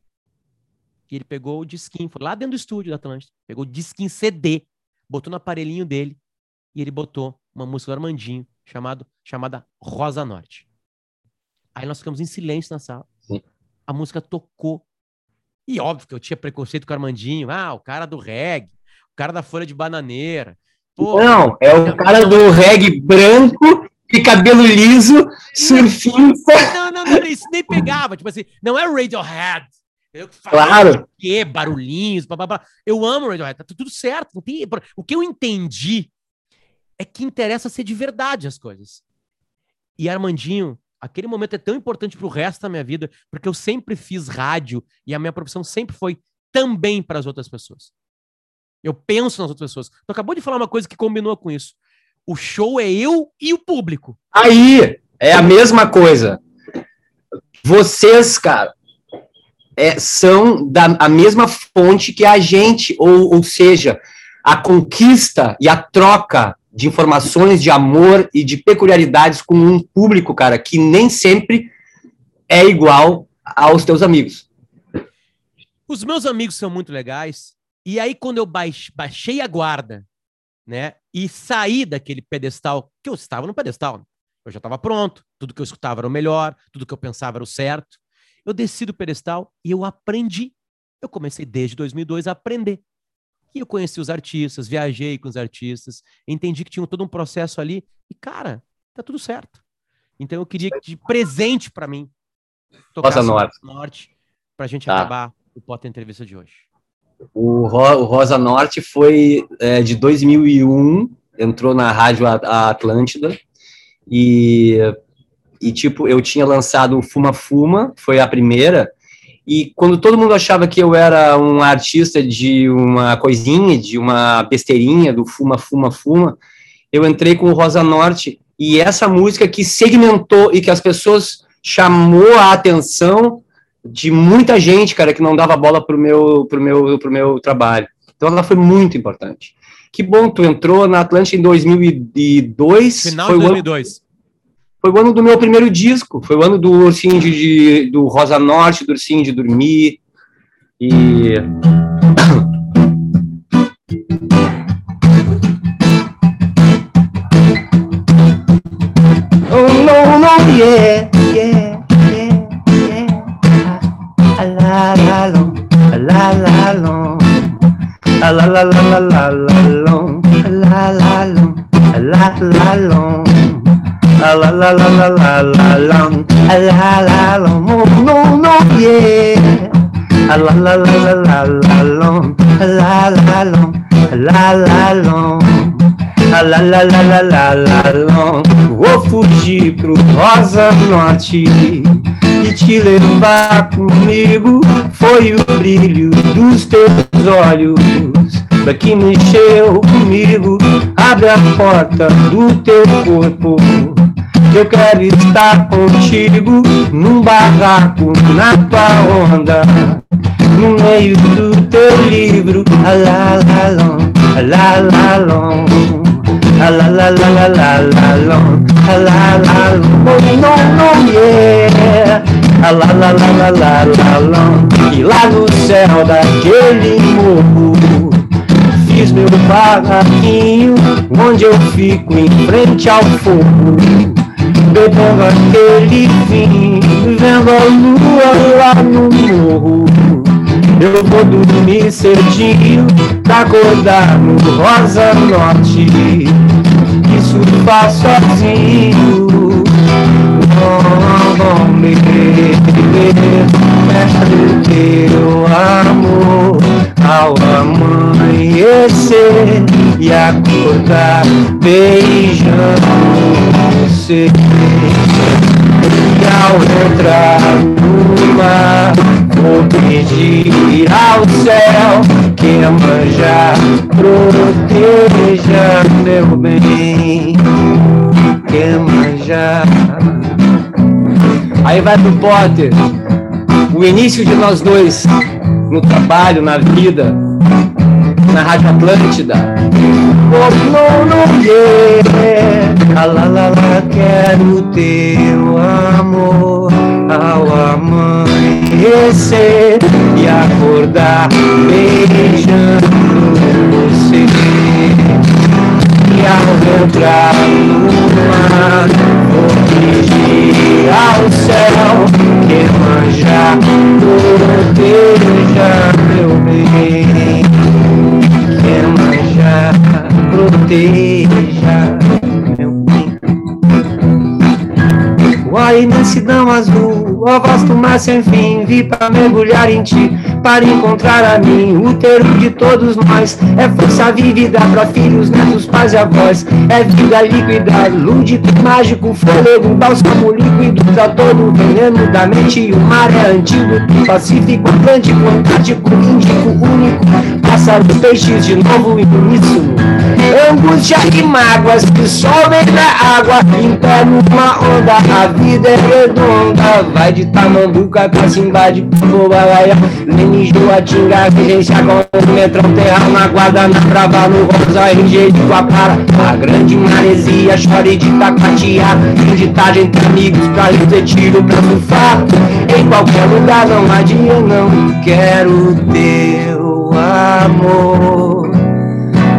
Speaker 1: E ele pegou o disquinho, foi lá dentro do estúdio da Atlântida, pegou o disquinho CD, botou no aparelhinho dele e ele botou uma música do Armandinho chamado, chamada Rosa Norte. Aí nós ficamos em silêncio na sala. A música tocou. E óbvio que eu tinha preconceito com o Armandinho. Ah, o cara do reggae, o cara da folha de bananeira. Pô,
Speaker 2: Não, é o cara do reggae branco e cabelo liso, surfista.
Speaker 1: Não, não, não, isso nem pegava. Tipo assim, não é Radiohead. Eu
Speaker 2: Claro.
Speaker 1: que barulhinhos, blá, blá, blá. Eu amo Radiohead, tá tudo certo. Tem... O que eu entendi é que interessa ser de verdade as coisas. E Armandinho, aquele momento é tão importante pro resto da minha vida, porque eu sempre fiz rádio e a minha profissão sempre foi também para as outras pessoas. Eu penso nas outras pessoas. Tu acabou de falar uma coisa que combinou com isso. O show é eu e o público.
Speaker 2: Aí, é a mesma coisa. Vocês, cara, é, são da a mesma fonte que a gente, ou, ou seja, a conquista e a troca de informações de amor e de peculiaridades com um público, cara, que nem sempre é igual aos teus amigos.
Speaker 1: Os meus amigos são muito legais. E aí, quando eu baix- baixei a guarda, né, e saí daquele pedestal, que eu estava no pedestal, né? eu já estava pronto, tudo que eu escutava era o melhor, tudo que eu pensava era o certo. Eu desci do pedestal e eu aprendi. Eu comecei desde 2002 a aprender. E eu conheci os artistas, viajei com os artistas, entendi que tinha todo um processo ali e, cara, tá tudo certo. Então eu queria que de presente para mim
Speaker 2: Rosa Norte.
Speaker 1: Norte pra gente
Speaker 2: Tá.
Speaker 1: acabar o Pota Entrevista de hoje.
Speaker 2: O, Ro- o Rosa Norte foi é, de 2001, entrou na rádio A- a Atlântida, e, e tipo, eu tinha lançado o Fuma Fuma, foi a primeira, e quando todo mundo achava que eu era um artista de uma coisinha, de uma besteirinha, do Fuma Fuma Fuma, eu entrei com o Rosa Norte, e essa música que segmentou e que as pessoas chamou a atenção de muita gente, cara, que não dava bola pro meu, pro meu, pro meu trabalho. Então ela foi muito importante. Que bom, tu entrou na Atlântica em 2002.
Speaker 1: Final de
Speaker 2: o ano
Speaker 1: 2002.
Speaker 2: Foi o ano do meu primeiro disco, foi o ano do Ursinho de, do Rosa Norte, do Ursinho de Dormir. E. Oh, no, no, yeah, yeah, yeah, yeah. Ah, la, la, long, la, la, long. Ah, la, la, la, la, la, la, long. La, la, long, la, la, long. Ah, la la la la la la long, la la long, no no no yeah. Ah, la la la la la la long, la la long, la la long. La la la la la la long. Vou fugir pro Rosa Norte e te levar comigo. Foi o brilho dos teus olhos que mexeu comigo. Abre a porta do teu corpo Eu quero estar contigo num barraco na tua onda, no meio do teu livro. Lá, lá, lá, lá, lá, lá, lá, long. Alá, lá, long. No, no, no, yeah. Alá, lá, lá, lá, lá, lá, long. E lá no céu daquele morro meu barraquinho onde eu fico em frente ao fogo, bebendo aquele vinho, vendo a lua lá no morro. Eu vou dormir cedinho pra acordar no Rosa Norte e surfar sozinho. Oh, me quero teu amor ao amanhecer e acordar beijando você. E ao entrar no mar, vou pedir ao céu que manjar proteja meu bem. Que manjar. Aí vai pro Potter, o início de nós dois no trabalho, na vida, na Rádio Atlântida. Yeah. lá, lá, lá, quero teu amor ao amanhecer e acordar beijando você. E ao entrar no mar, vou pedir ao céu que manjar proteja meu bem. Que manjar proteja meu bem. A imensidão azul, ó vasto mar sem fim, vi para mergulhar em ti para encontrar a mim. O termo de todos nós é força vívida para filhos, netos, pais e avós. É vida líquida, lúdico, mágico, fôlego, bálsamo líquido para todo o veneno da mente. O mar é antigo, pacífico, atlântico, antártico, índico, único. Pássaro, peixes de novo e uníssono. Angústia e mágoas que sobem da água, em pé numa onda. A vida é redonda, vai de Tamambuca, Cacimbá de Bobalaia, Leni, Joatinga, Vigência, com metrão, terra na brava, no rosa, RG de Guapara. A grande maresia, chore de Taquatia, inditagem entre amigos pra refletir o pra surfar. Em qualquer lugar, não adia, não quero teu amor.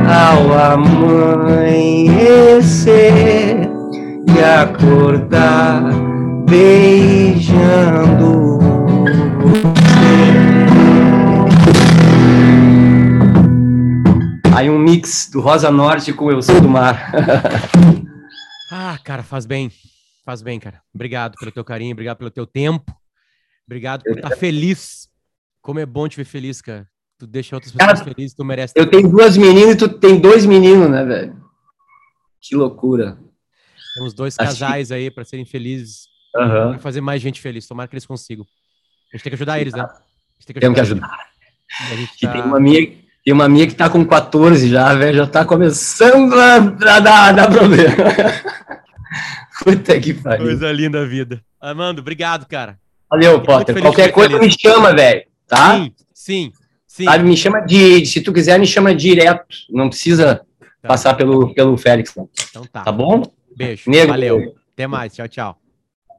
Speaker 2: Ao amanhecer e acordar beijando você. Aí um mix do Rosa Norte com Eu Sou do Mar.
Speaker 1: ah, cara, faz bem. Faz bem, cara. Obrigado pelo teu carinho, obrigado pelo teu tempo. Obrigado por estar feliz. Como é bom te ver feliz, cara. Tu deixa outras pessoas cara, felizes, tu merece.
Speaker 2: Eu tenho duas meninas e tu tem dois meninos, né, velho? Que loucura.
Speaker 1: Temos dois casais aí para serem felizes.
Speaker 2: Uhum.
Speaker 1: fazer mais gente feliz. Tomara que eles consigam. A gente tem que ajudar eles, né?
Speaker 2: Tem que Temos que ajudar. Tá... Tem, uma minha, tem uma minha que tá com 14 já, velho. Já tá começando a, a, dar, a dar problema.
Speaker 1: Puta que pariu. Coisa linda a vida. Amando, obrigado, cara.
Speaker 2: Valeu, Potter. Qualquer coisa me chama, velho. Tá?
Speaker 1: Sim, sim. Sim.
Speaker 2: Sabe, me chama de. Se tu quiser, me chama direto. Não precisa tá. passar pelo, pelo Félix.
Speaker 1: Então tá.
Speaker 2: Tá bom?
Speaker 1: Beijo. Negro. Valeu. Até mais. Tchau, tchau.